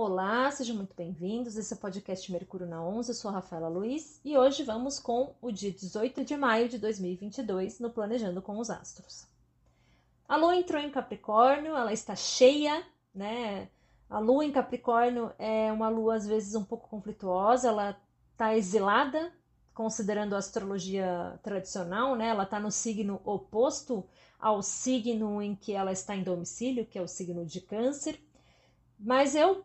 Olá, sejam muito bem-vindos. Esse é o podcast Mercúrio na 11. Eu sou a Rafaela Luiz e hoje vamos com o dia 18 de maio de 2022 no Planejando com os Astros. A lua entrou em Capricórnio, ela está cheia, né? A lua em Capricórnio é uma lua às vezes um pouco conflituosa, ela está exilada, considerando a astrologia tradicional, né? Ela está no signo oposto ao signo em que ela está em domicílio, que é o signo de Câncer. Mas eu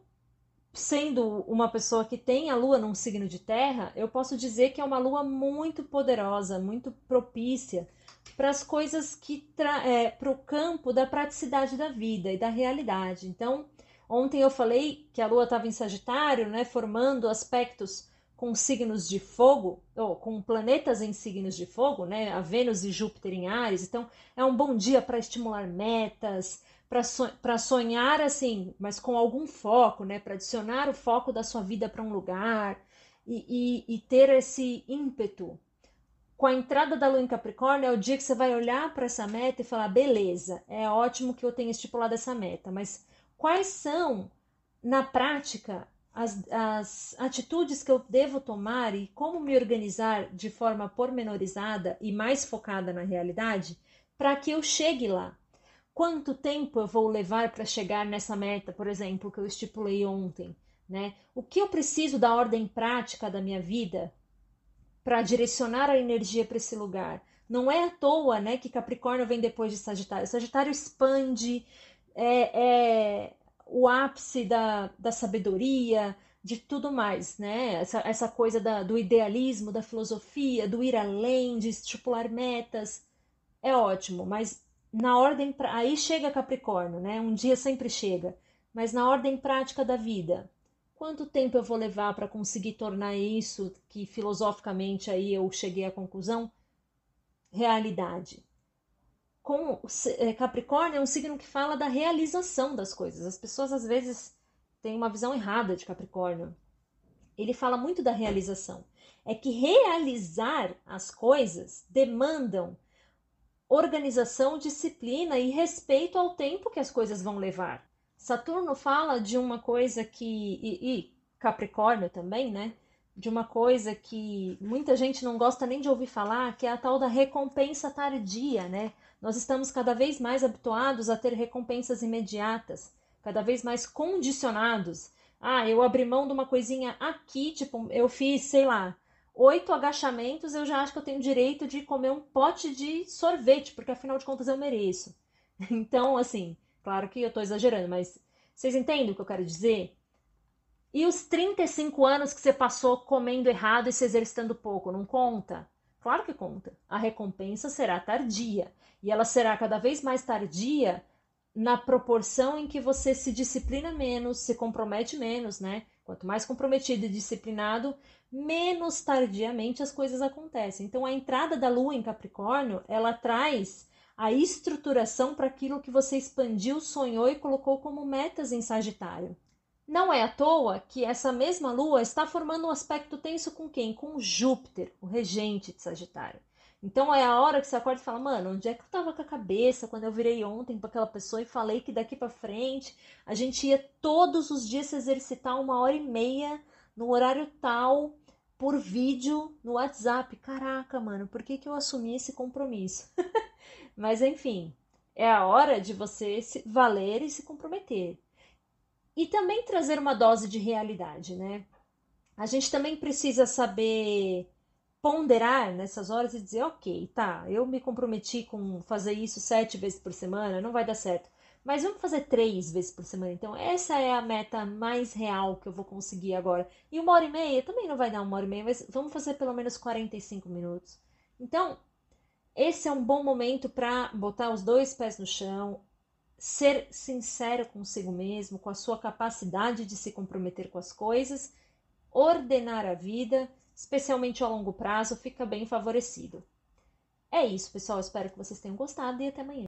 sendo uma pessoa que tem a lua num signo de terra, eu posso dizer que é uma lua muito poderosa, muito propícia para as coisas que é, para o campo da praticidade da vida e da realidade. Então, ontem eu falei que a lua estava em Sagitário, né, formando aspectos com signos de fogo, ou com planetas em signos de fogo, né, a Vênus e Júpiter em Ares. Então, é um bom dia para estimular metas, para sonhar assim, mas com algum foco, né? Para adicionar o foco da sua vida para um lugar e, e, e, ter esse ímpeto. Com a entrada da lua em Capricórnio, é o dia que você vai olhar para essa meta e falar: beleza, é ótimo que eu tenha estipulado essa meta, mas quais são, na prática, as, as atitudes que eu devo tomar e como me organizar de forma pormenorizada e mais focada na realidade para que eu chegue lá? Quanto tempo eu vou levar para chegar nessa meta, por exemplo, que eu estipulei ontem? Né? O que eu preciso da ordem prática da minha vida para direcionar a energia para esse lugar? Não é à toa né, que Capricórnio vem depois de Sagitário. Sagitário expande, é, é o ápice da, da sabedoria, de tudo mais, né? Essa, essa coisa da, do idealismo, da filosofia, do ir além, de estipular metas. É ótimo, mas na ordem aí chega Capricórnio, né? Um dia sempre chega, mas na ordem prática da vida, quanto tempo eu vou levar para conseguir tornar isso que filosoficamente aí eu cheguei à conclusão realidade? Com é, Capricórnio é um signo que fala da realização das coisas. As pessoas às vezes têm uma visão errada de Capricórnio. Ele fala muito da realização. É que realizar as coisas demandam organização, disciplina e respeito ao tempo que as coisas vão levar. Saturno fala de uma coisa que. E, e, Capricórnio também, né? De uma coisa que muita gente não gosta nem de ouvir falar, que é a tal da recompensa tardia, né? Nós estamos cada vez mais habituados a ter recompensas imediatas, cada vez mais condicionados. Ah, eu abri mão de uma coisinha aqui, tipo, eu fiz, sei lá, oito agachamentos, eu já acho que eu tenho direito de comer um pote de sorvete, porque afinal de contas eu mereço. Então, assim, claro que eu tô exagerando, mas vocês entendem o que eu quero dizer? E os 35 anos que você passou comendo errado e se exercitando pouco, não conta? Claro que conta. A recompensa será tardia. E ela será cada vez mais tardia na proporção em que você se disciplina menos, se compromete menos, né? Quanto mais comprometido e disciplinado, menos tardiamente as coisas acontecem. Então, a entrada da Lua em Capricórnio, ela traz a estruturação para aquilo que você expandiu, sonhou e colocou como metas em Sagitário. Não é à toa que essa mesma Lua está formando um aspecto tenso com quem? Com Júpiter, o regente de Sagitário. Então é a hora que você acorda e fala, mano, onde é que eu tava com a cabeça quando eu virei ontem para aquela pessoa e falei que daqui para frente a gente ia todos os dias se exercitar uma hora e meia no horário tal por vídeo no WhatsApp. Caraca, mano, por que, que eu assumi esse compromisso? Mas enfim, é a hora de você se valer e se comprometer. E também trazer uma dose de realidade, né? A gente também precisa saber ponderar nessas horas e dizer, ok, tá, eu me comprometi com fazer isso sete vezes por semana, não vai dar certo. Mas vamos fazer três vezes por semana. Então, essa é a meta mais real que eu vou conseguir agora. E uma hora e meia também não vai dar uma hora e meia, mas vamos fazer pelo menos 45 minutos. Então, esse é um bom momento para botar os dois pés no chão, ser sincero consigo mesmo, com a sua capacidade de se comprometer com as coisas, ordenar a vida especialmente a longo prazo, fica bem favorecido. É isso, pessoal. Espero que vocês tenham gostado e até amanhã.